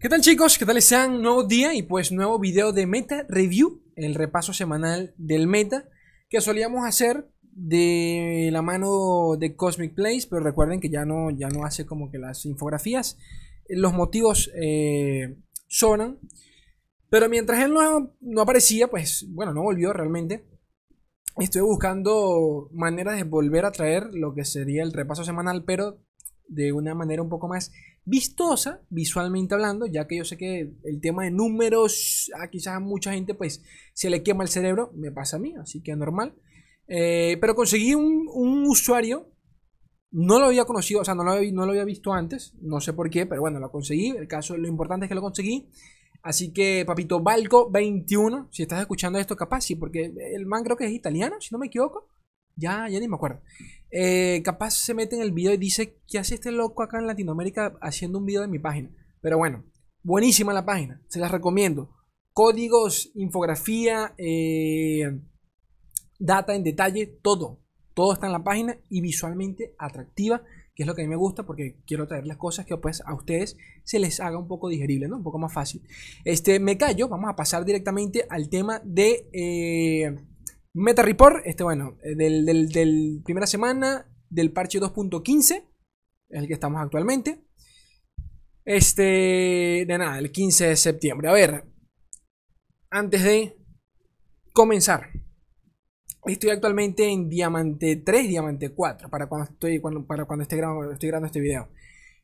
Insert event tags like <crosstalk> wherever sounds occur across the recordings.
¿Qué tal chicos? ¿Qué tal sean? Nuevo día y pues nuevo video de Meta Review, el repaso semanal del Meta que solíamos hacer de la mano de Cosmic Place, pero recuerden que ya no, ya no hace como que las infografías. Los motivos eh, sonan, pero mientras él no, no aparecía, pues bueno, no volvió realmente. Estoy buscando maneras de volver a traer lo que sería el repaso semanal, pero de una manera un poco más vistosa, visualmente hablando, ya que yo sé que el tema de números, a quizás a mucha gente pues se le quema el cerebro, me pasa a mí, así que es normal. Eh, pero conseguí un, usuario, no lo había conocido, o sea, no lo, había, no lo había visto antes, no sé por qué, pero bueno, lo conseguí, el caso, lo importante es que lo conseguí. Así que, papito, Balco21, si estás escuchando esto, capaz sí, porque el man creo que es italiano, si no me equivoco. Ya, ya ni me acuerdo. Eh, capaz se mete en el video y dice, ¿qué hace este loco acá en Latinoamérica haciendo un video de mi página? Pero bueno, buenísima la página, se las recomiendo. Códigos, infografía, eh, data en detalle, todo. Todo está en la página y visualmente atractiva, que es lo que a mí me gusta porque quiero traer las cosas que pues a ustedes se les haga un poco digerible, ¿no? Un poco más fácil. Este, me callo, vamos a pasar directamente al tema de... Eh, Meta Report, este bueno, eh, del, primera semana del parche 2.15, es el que estamos actualmente. Este, de nada, el 15 de septiembre. A ver, antes de comenzar, estoy actualmente en Diamante 3, Diamante 4, para cuando estoy, cuando, para cuando esté grabando, estoy grabando este video.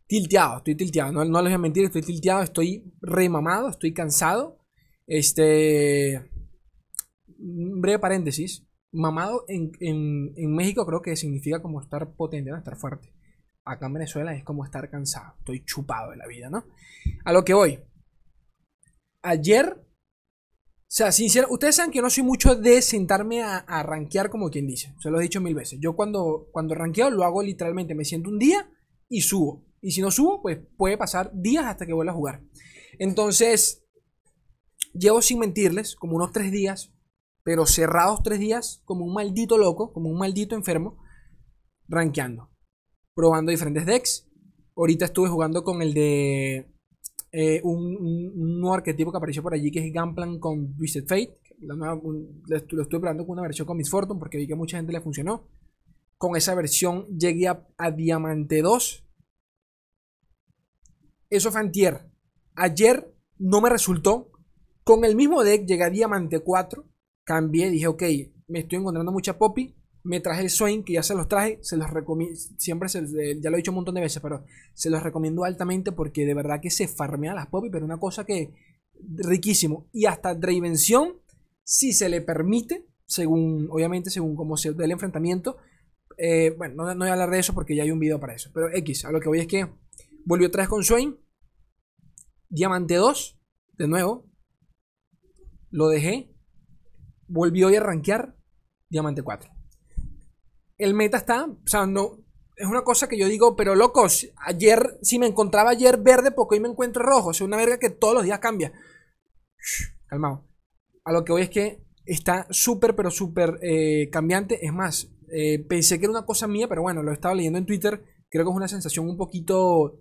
Tilteado, estoy tilteado, no, no les voy a mentir, estoy tilteado, estoy remamado, estoy cansado. Este un breve paréntesis, mamado en, México creo que significa como estar potente, estar fuerte. Acá en Venezuela es como estar cansado, estoy chupado de la vida, ¿no? A lo que voy. Ayer, o sea, sincero, ustedes saben que no soy mucho de sentarme a, a rankear como quien dice, se lo he dicho mil veces. Yo cuando, cuando ranqueo lo hago literalmente, me siento un día y subo. Y si no subo, pues puede pasar días hasta que vuelva a jugar. Entonces, llevo sin mentirles como unos tres días pero cerrados tres días como un maldito loco, como un maldito enfermo, rankeando, probando diferentes decks. Ahorita estuve jugando con el de eh, un, nuevo arquetipo que apareció por allí, que es Gunplan con Twisted Fate. lo estuve probando con una versión con Miss Fortune porque vi que mucha gente le funcionó. Con esa versión llegué a, a Diamante 2. Eso fue antier. Ayer no me resultó. Con el mismo deck llegué a Diamante 4 cambié, dije, ok, me estoy encontrando mucha Poppy, me traje el Swain, que ya se los traje, se los recomiendo, siempre se, ya lo he dicho un montón de veces, pero se los recomiendo altamente porque de verdad que se farmea las Poppy, pero una cosa que riquísimo. Y hasta Dravención, si se le permite, según, obviamente, según cómo se dé el enfrentamiento, eh, bueno, no, no, voy a hablar de eso porque ya hay un video para eso, pero X, a lo que voy es que volvió otra vez con Swain, Diamante 2, de nuevo, lo dejé, volvió a rankear Diamante 4. El meta está, o sea, no, es una cosa que yo digo, pero locos, ayer, si me encontraba ayer verde, porque hoy me encuentro rojo, o sea, una verga que todos los días cambia. calmado. A lo que voy es que está súper, pero súper eh, cambiante. Es más, eh, pensé que era una cosa mía, pero bueno, lo estaba leyendo en Twitter. Creo que es una sensación un poquito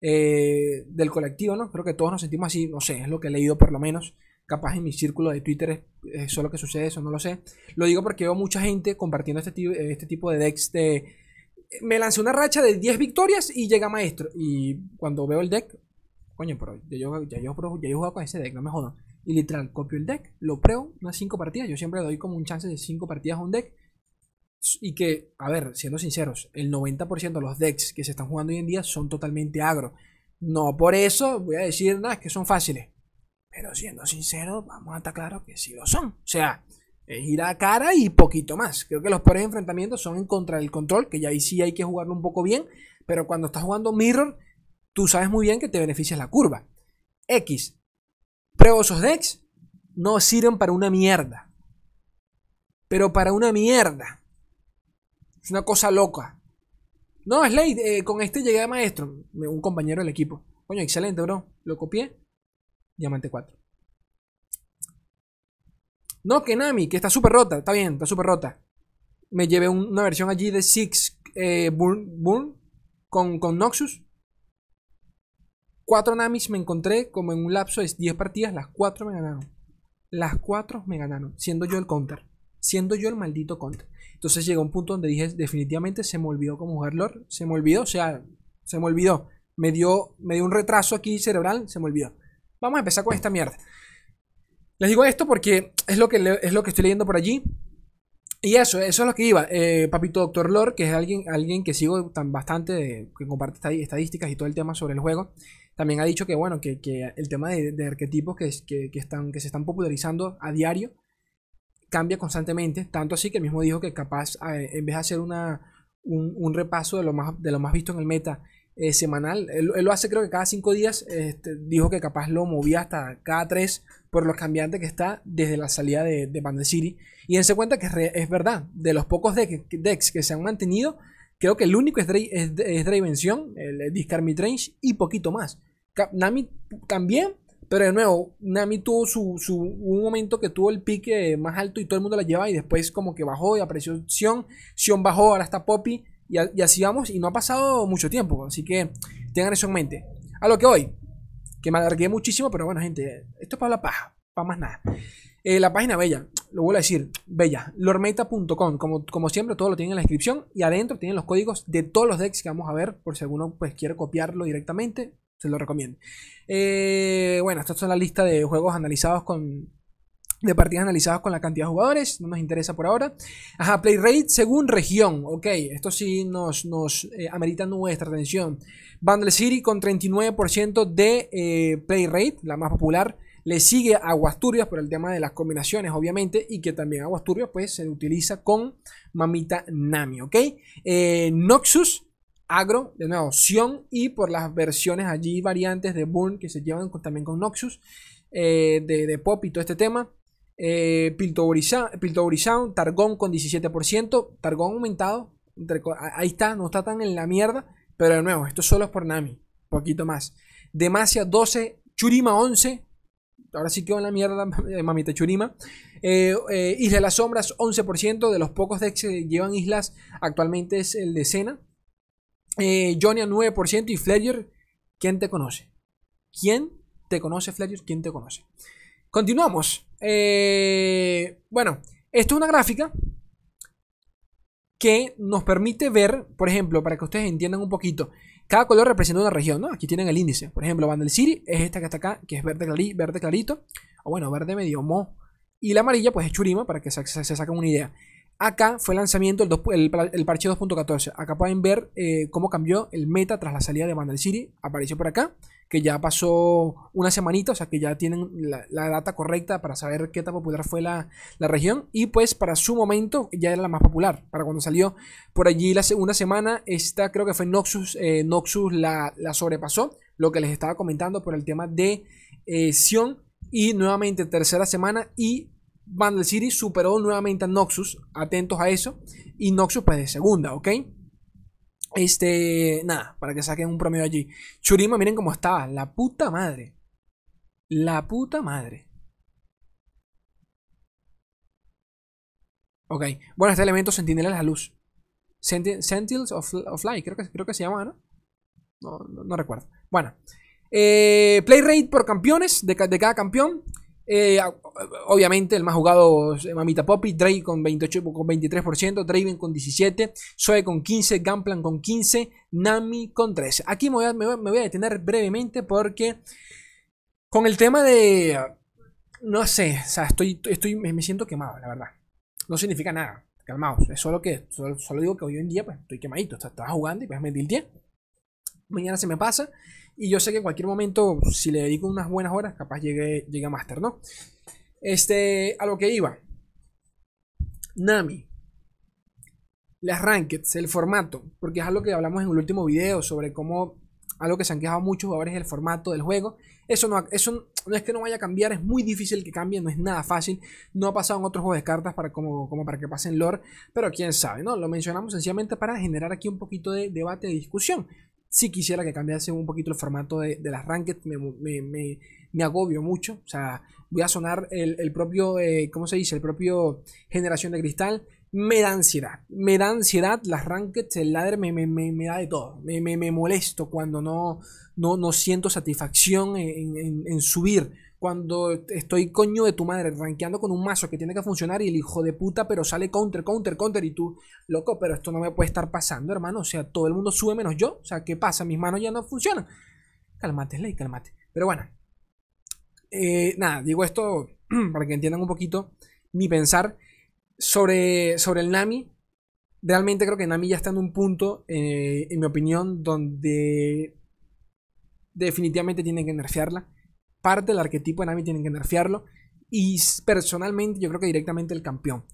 eh, del colectivo, ¿no? Creo que todos nos sentimos así, no sé, es lo que he leído por lo menos capaz en mi círculo de Twitter es, solo que sucede eso, no lo sé. Lo digo porque veo mucha gente compartiendo este, este tipo de decks de... Me lancé una racha de 10 victorias y llega maestro. Y cuando veo el deck, coño, pero ya yo, ya yo, ya he jugado con ese deck, no me jodan. Y literal, copio el deck, lo pruebo, unas 5 partidas. Yo siempre doy como un chance de 5 partidas a un deck. Y que, a ver, siendo sinceros, el 90% de los decks que se están jugando hoy en día son totalmente agro. No por eso voy a decir nada, que son fáciles. Pero siendo sincero, vamos a estar claro que sí lo son. O sea, es ir a cara y poquito más. Creo que los peores enfrentamientos son en contra del control, que ya ahí sí hay que jugarlo un poco bien. Pero cuando estás jugando Mirror, tú sabes muy bien que te beneficia la curva. X. Pruebo esos decks. No sirven para una mierda. Pero para una mierda. Es una cosa loca. No, Slade, eh, con este llegué a maestro. Un compañero del equipo. Coño, excelente, bro. Lo copié. Diamante 4. No, que Nami, que está súper rota. Está bien, está súper rota. Me llevé una versión allí de Six eh, Burn, con, con Noxus. Cuatro Namis me encontré como en un lapso de 10 partidas, las cuatro me ganaron. Las cuatro me ganaron, siendo yo el counter. Siendo yo el maldito counter. Entonces llegó un punto donde dije, definitivamente se me olvidó cómo jugar lore. Se me olvidó, o sea, se me olvidó. Me dio, me dio un retraso aquí cerebral, se me olvidó. Vamos a empezar con esta mierda. Les digo esto porque es lo que, es lo que estoy leyendo por allí. Y eso, eso es lo que iba. Eh, Papito Doctor Lore, que es alguien, alguien que sigo tan bastante, que comparte estadísticas y todo el tema sobre el juego, también ha dicho que, bueno, que, el tema de, arquetipos que, que, están, que se están popularizando a diario cambia constantemente. Tanto así que él mismo dijo que capaz, eh, en vez de hacer una, un, repaso de lo, más, de lo más visto en el meta eh, semanal, él, lo hace creo que cada cinco días, este, dijo que capaz lo movía hasta cada tres por lo cambiante que está desde la salida de, de City. Y dense cuenta que es, verdad, de los pocos decks, que se han mantenido, creo que el único es, es, es Dravención, el Discard Midrange y poquito más. Nami también, pero de nuevo, Nami tuvo su, un momento que tuvo el pique más alto y todo el mundo la llevaba y después como que bajó y apareció Sion, Sion bajó, ahora está Poppy y, así vamos y no ha pasado mucho tiempo, así que tengan eso en mente. A lo que hoy, que me alargué muchísimo, pero bueno, gente, esto es para la paja, para más nada. Eh, la página bella, lo vuelvo a decir, bella, lormeta.com, como, como siempre, todo lo tienen en la descripción y adentro tienen los códigos de todos los decks que vamos a ver, por si alguno pues quiere copiarlo directamente, se lo recomiendo. Eh, bueno, esta es la lista de juegos analizados con de partidas analizadas con la cantidad de jugadores, no nos interesa por ahora. Ajá, play rate según región, ok, esto sí nos, nos eh, amerita nuestra atención. Bundle City con 39% de eh, play rate, la más popular. Le sigue Aguasturias por el tema de las combinaciones, obviamente, y que también Aguasturias pues se utiliza con Mamita Nami, ¿ok? Eh, Noxus, Agro, de nuevo, Sion, y por las versiones allí variantes de Burn que se llevan también con Noxus, de, de Pop y todo este tema. Eh, Piltover Targón con 17%. Targón aumentado. Ahí está, no está tan en la mierda. Pero de nuevo, esto solo es por Nami. Poquito más. Demacia 12. Churima 11. Ahora sí quedó en la mierda, <laughs> mamita Churima. Eh, eh, Isla de las Sombras 11%. De los pocos decks que llevan islas, actualmente es el de Sena. Eh, Jonia 9%. Y Fledger, ¿quién te conoce? ¿Quién te conoce, Fledger? ¿Quién te conoce? Continuamos. Eh, bueno, esto es una gráfica que nos permite ver, por ejemplo, para que ustedes entiendan un poquito, cada color representa una región, ¿no? Aquí tienen el índice. Por ejemplo, Vandal City es esta que está acá, que es verde, verde clarito, o bueno, verde medio mo. Y la amarilla, pues es Churima, para que se, se, saquen una idea. Acá fue el lanzamiento el, parche 2.14. Acá pueden ver eh, cómo cambió el meta tras la salida de Vandal City. Apareció por acá que ya pasó una semanita, o sea que ya tienen la, data correcta para saber qué tan popular fue la, región. Y pues para su momento ya era la más popular. Para cuando salió por allí la segunda semana, esta creo que fue Noxus, eh, Noxus la, sobrepasó, lo que les estaba comentando por el tema de eh, Sion. Y nuevamente tercera semana y Vandal City superó nuevamente a Noxus, atentos a eso. Y Noxus pues de segunda, ¿ok? Este, nada, para que saquen un promedio allí. Churima, miren cómo estaba. La puta madre. La puta madre. Ok. Bueno, este elemento sentinela de la luz. Sentinels of, Light, creo que, creo que se llama, ¿no? No, recuerdo. Bueno. Eh, play rate por campeones de cada campeón. Eh, obviamente el más jugado es Mamita Poppy, Drake con, 28, con 23%, Draven con 17%, Zoe con 15%, Gunplan con 15%, Nami con 13%. Aquí me voy, a, detener brevemente porque con el tema de... No sé, o sea, estoy, estoy, me siento quemado, la verdad. No significa nada, calmaos. Es solo que, solo, digo que hoy en día pues, estoy quemadito. Estaba jugando y pues me tilteé. Mañana se me pasa y yo sé que en cualquier momento, si le dedico unas buenas horas, capaz llegue, llegue a Master, ¿no? Este, a lo que iba. Nami. Las rankeds, el formato. Porque es algo que hablamos en el último video sobre cómo algo que se han quejado muchos jugadores es el formato del juego. Eso no, eso no es que no vaya a cambiar, es muy difícil que cambie, no es nada fácil. No ha pasado en otros juegos de cartas para como, como para que pasen lore, pero quién sabe, ¿no? Lo mencionamos sencillamente para generar aquí un poquito de debate, de discusión si quisiera que cambiase un poquito el formato de, las ranked, me, agobio mucho. O sea, voy a sonar el, propio, eh, ¿cómo se dice? El propio generación de cristal. me da ansiedad. Me da ansiedad las rankeds, el ladder me, me, me, da de todo. Me, me, molesto cuando no, no, no siento satisfacción en, en, subir. Cuando estoy coño de tu madre rankeando con un mazo que tiene que funcionar y el hijo de puta, pero sale counter, counter, counter y tú, loco, pero esto no me puede estar pasando, hermano. O sea, todo el mundo sube menos yo. O sea, ¿qué pasa? Mis manos ya no funcionan. Cálmate, Slay, cálmate. Pero bueno. Eh, nada, digo esto <clears throat> para que entiendan un poquito mi pensar sobre, sobre el Nami. Realmente creo que Nami ya está en un punto, eh, en mi opinión, donde definitivamente tienen que nerfearla. Parte del arquetipo de Nami tienen que nerfearlo. Y personalmente yo creo que directamente el campeón.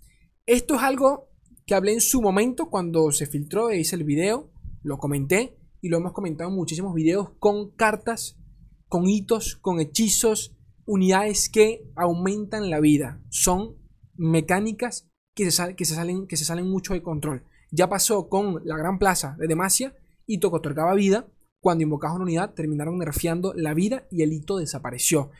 Esto es algo que hablé en su momento cuando se filtró e hice el video. Lo comenté y lo hemos comentado en muchísimos videos con cartas, con hitos, con hechizos, unidades que aumentan la vida. Son mecánicas que se, que se, salen, que se salen mucho de control. Ya pasó con la Gran Plaza de Demacia, hito que otorgaba vida. Cuando invocabas una unidad, terminaron nerfeando la vida y el hito desapareció.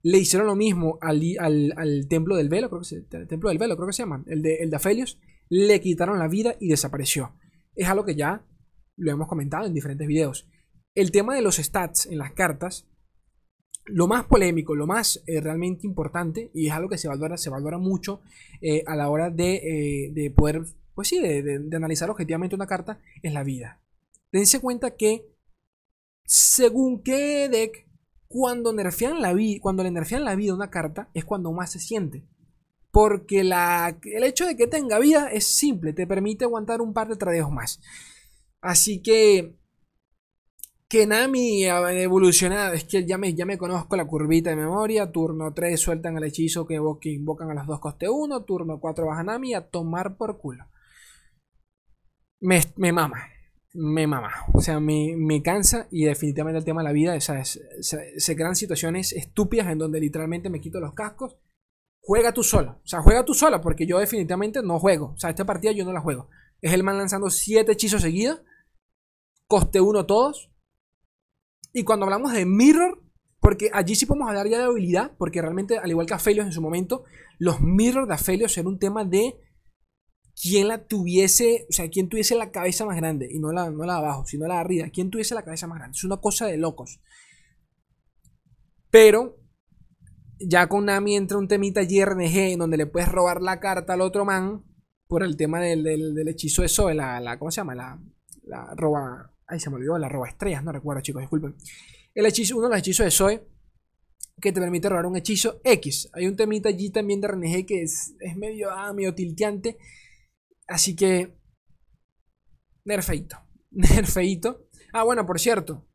Le hicieron lo mismo al, al, Templo del Velo, creo que se, el Templo del Velo, creo que se llama, el de, el de Aphelios. Le quitaron la vida y desapareció. Es algo que ya lo hemos comentado en diferentes videos. El tema de los stats en las cartas lo más polémico, lo más eh, realmente importante, y es algo que se valora, se valora mucho eh, a la hora de, eh, poder, pues sí, de, analizar objetivamente una carta, es la vida. Dense cuenta que, según qué deck, cuando, la cuando le nerfean la vida a una carta, es cuando más se siente. Porque la, el hecho de que tenga vida es simple, te permite aguantar un par de tradeos más. Así que que Nami evolucionado, es que ya me, ya me conozco la curvita de memoria. Turno 3 sueltan el hechizo que, invocan a los dos coste 1. Turno 4 baja Nami a tomar por culo. Me, mama. Me mama. O sea, me, cansa y definitivamente el tema de la vida. se, crean situaciones estúpidas en donde literalmente me quito los cascos. Juega tú solo. O sea, juega tú solo porque yo definitivamente no juego. O sea, esta partida yo no la juego. Es el man lanzando 7 hechizos seguidos. Coste 1 todos y cuando hablamos de Mirror, porque allí sí podemos hablar ya de habilidad, porque realmente, al igual que Aphelios en su momento, los Mirror de Aphelios eran un tema de quién la tuviese, o sea, quién tuviese la cabeza más grande, y no la, no la de abajo, sino la de arriba, quién tuviese la cabeza más grande. Es una cosa de locos. Pero ya con Nami entra un temita JRNG en donde le puedes robar la carta al otro man por el tema del, hechizo de Zoe, la, la, ¿cómo se llama? La, la roba Ay, se me olvidó la roba estrellas, no recuerdo, chicos, disculpen. El hechizo, uno de los hechizos de Zoe que te permite robar un hechizo X. Hay un temita allí también de RNG que es, medio, ah, medio tilteante. Así que. Nerfeito. <laughs> Nerfeito. Ah, bueno, por cierto.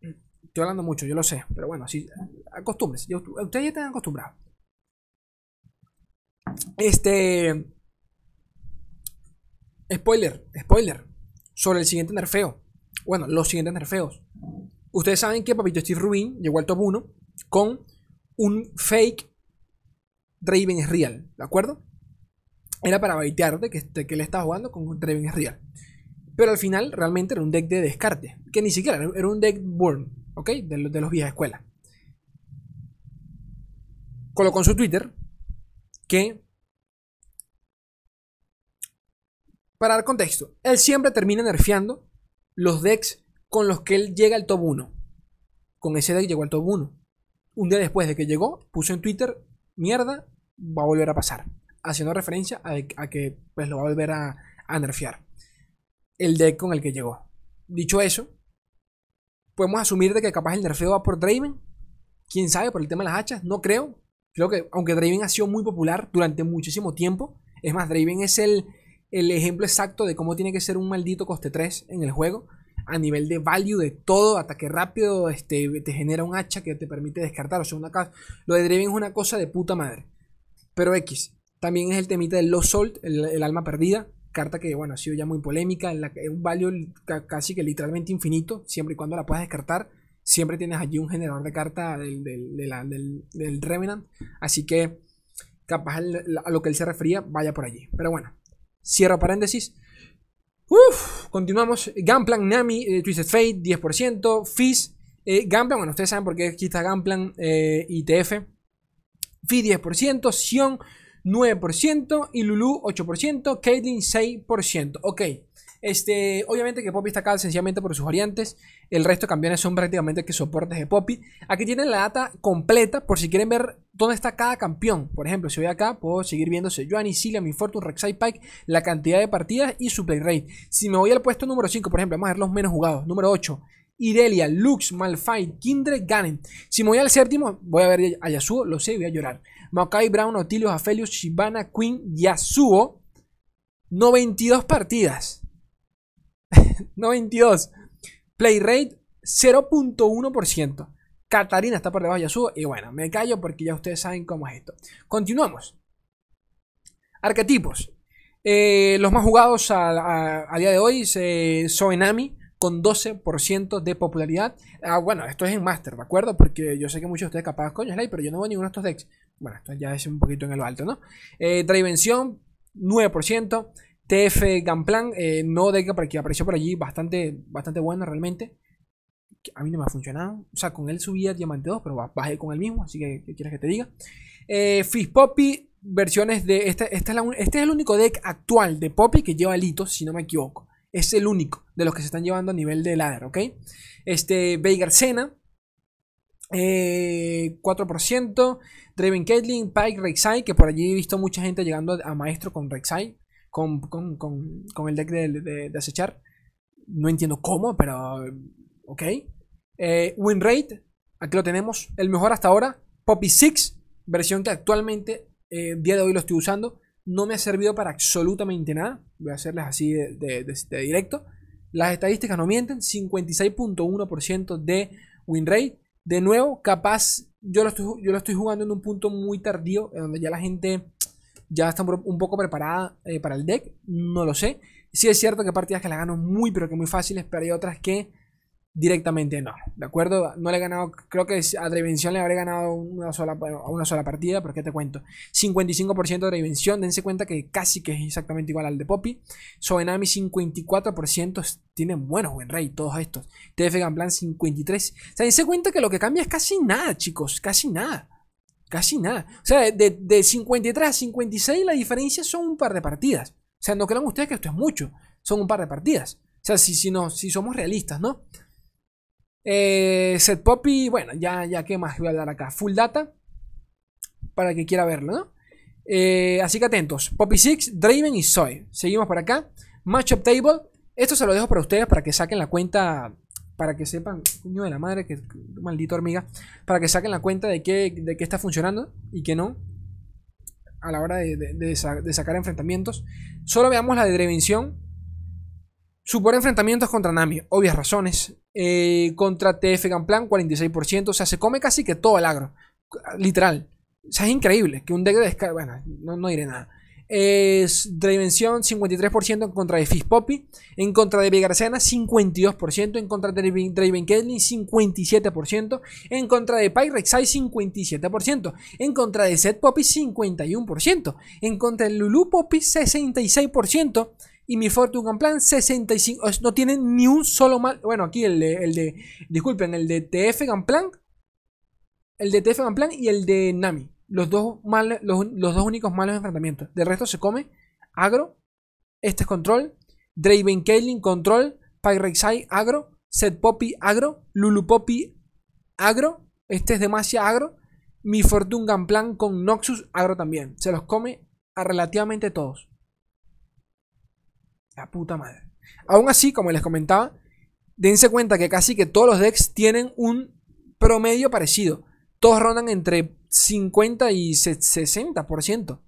Estoy hablando mucho, yo lo sé. Pero bueno, sí. Acostumbres. Ustedes ya están acostumbrados. Este. Spoiler, spoiler. Sobre el siguiente nerfeo bueno, los siguientes nerfeos. Ustedes saben que Papito Steve Rubin llegó al top 1 con un fake Draven es real, ¿de acuerdo? Era para baitear de que, que él estaba jugando con es real. Pero al final realmente era un deck de descarte, que ni siquiera era un deck burn, ¿ok? De, de los viejas escuela. Colocó en su Twitter que para dar contexto, él siempre termina nerfeando los decks con los que él llega al top 1. Con ese deck llegó al top 1. Un día después de que llegó, puso en Twitter, mierda, va a volver a pasar. Haciendo referencia a, que pues, lo va a volver a, nerfear. El deck con el que llegó. Dicho eso, podemos asumir de que capaz el nerfeo va por Draven. Quién sabe, por el tema de las hachas, no creo. Creo que aunque Draven ha sido muy popular durante muchísimo tiempo, es más, Draven es el, el ejemplo exacto de cómo tiene que ser un maldito coste 3 en el juego. A nivel de value de todo, ataque rápido, este, te genera un hacha que te permite descartar. O sea, una lo de Draven es una cosa de puta madre. Pero X, también es el temita del Lost Soul, el, alma perdida. Carta que, bueno, ha sido ya muy polémica. La, un value casi que literalmente infinito, siempre y cuando la puedas descartar. Siempre tienes allí un generador de carta del, del, del, Revenant. Así que, capaz a lo que él se refería, vaya por allí. Pero bueno, Cierro paréntesis. Uf, continuamos. Gunplan Nami, eh, Twisted Fate, 10%. Fizz, eh, Gunplan, bueno, ustedes saben por qué aquí está Gunplan eh, ITF. Fizz 10%. Sion 9% y Lulu 8%, Caitlyn 6%. Ok. Este, obviamente que Poppy está acá sencillamente por sus variantes. El resto de campeones son prácticamente que soportes de Poppy. Aquí tienen la data completa por si quieren ver dónde está cada campeón. Por ejemplo, si voy acá, puedo seguir viéndose Joanny, Cilia, Mi Fortune, Rek'Sai Pike, la cantidad de partidas y su play rate. Si me voy al puesto número 5, por ejemplo, vamos a ver los menos jugados. Número 8, Irelia, Lux, Malphite, Kindred, Ganen. Si me voy al séptimo, voy a ver a Yasuo, lo sé, voy a llorar. Maokai, Brown, Otilios, Aphelios, Shibana, Queen, Yasuo. 92 partidas. <laughs> 92. Play rate 0.1%. Katarina está por debajo de Yasuo. Y bueno, me callo porque ya ustedes saben cómo es esto. Continuamos. Arquetipos. Eh, los más jugados a, día de hoy son Enami con 12% de popularidad. Ah, bueno, esto es en Master, ¿de acuerdo? Porque yo sé que muchos de ustedes capaz, coño, Slay, pero yo no veo ninguno de estos decks. Bueno, esto ya es un poquito en lo alto, ¿no? Eh, 9%. TF Gunplan, eh, no deck que apareció por allí, bastante, bastante bueno realmente. A mí no me ha funcionado. O sea, con él subía Diamante 2, pero bajé con el mismo, así que ¿qué quieres que te diga? Eh, Poppy, versiones de. Este, este, es el único deck actual de Poppy que lleva litos, si no me equivoco. Es el único de los que se están llevando a nivel de ladder, ¿ok? Este, Veigar Sena, eh, 4%. Draven Caitlyn, Pike, Rek'Sai, que por allí he visto mucha gente llegando a maestro con Rek'Sai con, con, con, con el deck de, de, acechar. No entiendo cómo, pero ok. Eh, win rate, aquí lo tenemos, el mejor hasta ahora. Poppy 6, versión que actualmente, eh, día de hoy lo estoy usando. No me ha servido para absolutamente nada. Voy a hacerles así de, de directo. Las estadísticas no mienten. 56.1% de win rate. De nuevo, capaz, yo lo, estoy, yo lo estoy jugando en un punto muy tardío, en donde ya la gente ya está un poco preparada eh, para el deck, no lo sé. Sí es cierto que hay partidas que la gano muy, pero que muy fáciles, pero hay otras que directamente no, ¿de acuerdo? No le he ganado, creo que a Drevención le habré ganado una sola, una sola partida, pero ¿qué te cuento? 55% de Drevención, dense cuenta que casi que es exactamente igual al de Poppy. Soenami 54%, tienen buenos buen rey todos estos. TF Gunplan 53%. O sea, dense cuenta que lo que cambia es casi nada, chicos, casi nada. Casi nada. O sea, de, 53 a 56 la diferencia son un par de partidas. O sea, no crean ustedes que esto es mucho. Son un par de partidas. O sea, si, si, no, si somos realistas, ¿no? Eh, set Poppy, bueno, ya, ya más voy a dar acá. Full data. Para que quiera verlo, ¿no? Eh, así que atentos. Poppy 6, Draven y Soy. Seguimos por acá. Matchup Table. Esto se lo dejo para ustedes para que saquen la cuenta para que sepan, coño de la madre, que maldito hormiga, para que saquen la cuenta de qué, de qué está funcionando y qué no a la hora de, sacar enfrentamientos. Solo veamos la de Drevención. Supone enfrentamientos contra Nami, obvias razones. Eh, contra TF Gunplan, 46%. O sea, se come casi que todo el agro. Literal. O sea, es increíble que un deck de descarga. Bueno, no, no diré nada es Dimension 53% en contra de Fizz Poppy, en contra de Vegarcena 52%, en contra de Draven Caitlyn 57%, en contra de Pyrexai 57%, en contra de Set Poppy 51%, en contra de Lulu Poppy 66%. Y mi Fortune Plan 65. No tienen ni un solo mal. Bueno, aquí el de. El de disculpen, el de TF Gunplan. El de TF Gunplan y el de Nami los dos, los, dos únicos malos enfrentamientos. De resto se come agro, este es control, Draven Kaelin control, Pyrexai agro, Set Poppy agro, Lulu Poppy agro, este es demasiado agro, mi Fortune Gunplan con Noxus agro también. Se los come a relativamente todos. La puta madre. Aún así, como les comentaba, dense cuenta que casi que todos los decks tienen un promedio parecido. Todos rondan entre 50 y 60%. O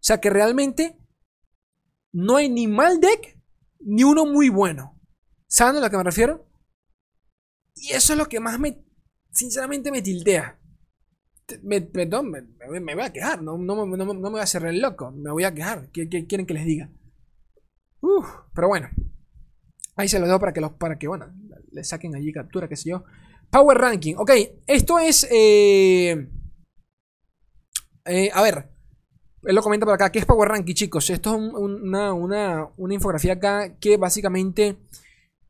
sea que realmente no hay ni mal deck ni uno muy bueno. ¿Saben a lo que me refiero? Y eso es lo que más me, sinceramente, me tildea. Me, perdón, me, voy a quejar, no, no, me voy a hacer el loco, me voy a quejar. ¿Qué, quieren que les diga? Pero bueno, ahí se lo dejo para que, los, para que bueno, le saquen allí captura, qué sé yo. Power Ranking, ok, esto es... Eh, eh, a ver, él lo comenta por acá. ¿Qué es Power Ranking, chicos? Esto es una, infografía acá que básicamente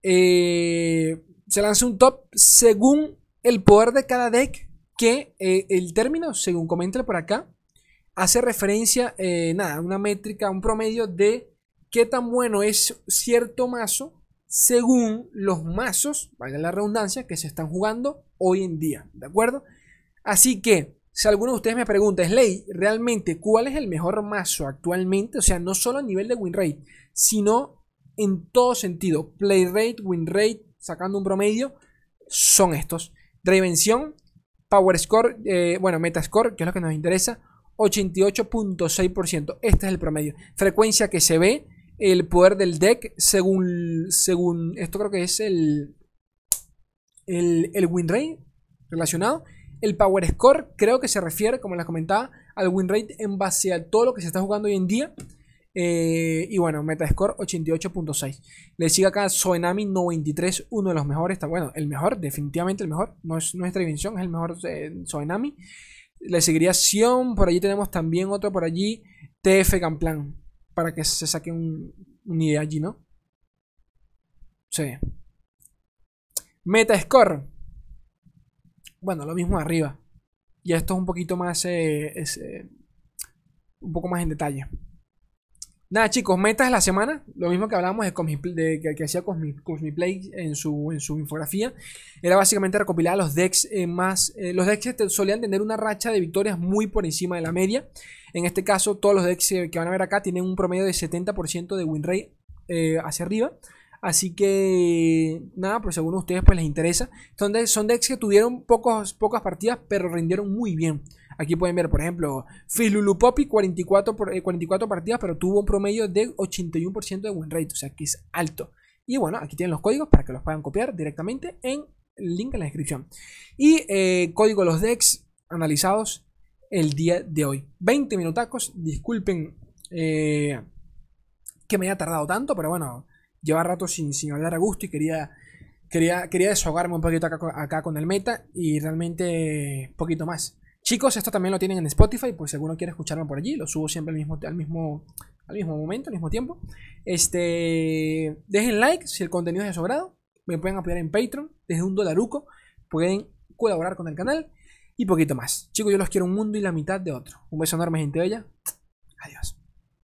eh, se lanza un top según el poder de cada deck. Que eh, el término, según comenta por acá, hace referencia, nada, una métrica, un promedio de qué tan bueno es cierto mazo según los mazos, valga la redundancia, que se están jugando hoy en día, ¿de acuerdo? Así que, si alguno de ustedes me pregunta, Slay, realmente, ¿cuál es el mejor mazo actualmente? O sea, no solo a nivel de win rate, sino en todo sentido, play rate, win rate, sacando un promedio, son estos. Dravención, Power Score, eh, bueno, Metascore, que es lo que nos interesa, 88.6%. Este es el promedio. Frecuencia que se ve, el poder del deck, según, según esto creo que es el, el, el win rate relacionado. El Power Score creo que se refiere, como les comentaba, al win rate en base a todo lo que se está jugando hoy en día. Eh, y bueno, Metascore 88.6. Le sigue acá Soenami 93, uno de los mejores. Está, bueno, el mejor, definitivamente el mejor. No es nuestra dimensión, es el mejor eh, Soenami. Le seguiría Sion. Por allí tenemos también otro por allí. TF Gamplan. Para que se saque un, una idea allí, ¿no? Sí. Metascore. Bueno, lo mismo arriba. Y esto es un poquito más. Eh, un poco más en detalle. Nada, chicos, metas de la semana. Lo mismo que hablábamos de, que, hacía Cosmiplay en su, en su infografía. Era básicamente recopilar los decks eh, más. Eh, los decks solían tener una racha de victorias muy por encima de la media. En este caso, todos los decks que van a ver acá tienen un promedio de 70% de win rate eh, hacia arriba. Así que, nada, pues según ustedes pues les interesa. Son, son decks que tuvieron pocos, pocas partidas, pero rindieron muy bien. Aquí pueden ver, por ejemplo, Filulu Poppy, 44, 44 partidas, pero tuvo un promedio de 81% de win rate, o sea que es alto. Y bueno, aquí tienen los códigos para que los puedan copiar directamente en el link en la descripción. Y eh, código los decks analizados el día de hoy. 20 minutacos, disculpen eh, que me haya tardado tanto, pero bueno, lleva rato sin, sin hablar a gusto y quería, quería, quería desahogarme un poquito acá, acá con el meta y realmente poquito más. Chicos, esto también lo tienen en Spotify, pues si alguno quiere escucharme por allí, lo subo siempre al mismo, al mismo, al mismo momento, al mismo tiempo. Este, dejen like si el contenido es de sobrado, me pueden apoyar en Patreon, desde un dolaruco, pueden colaborar con el canal y poquito más. Chicos, yo los quiero un mundo y la mitad de otro. Un beso enorme, gente bella. Adiós.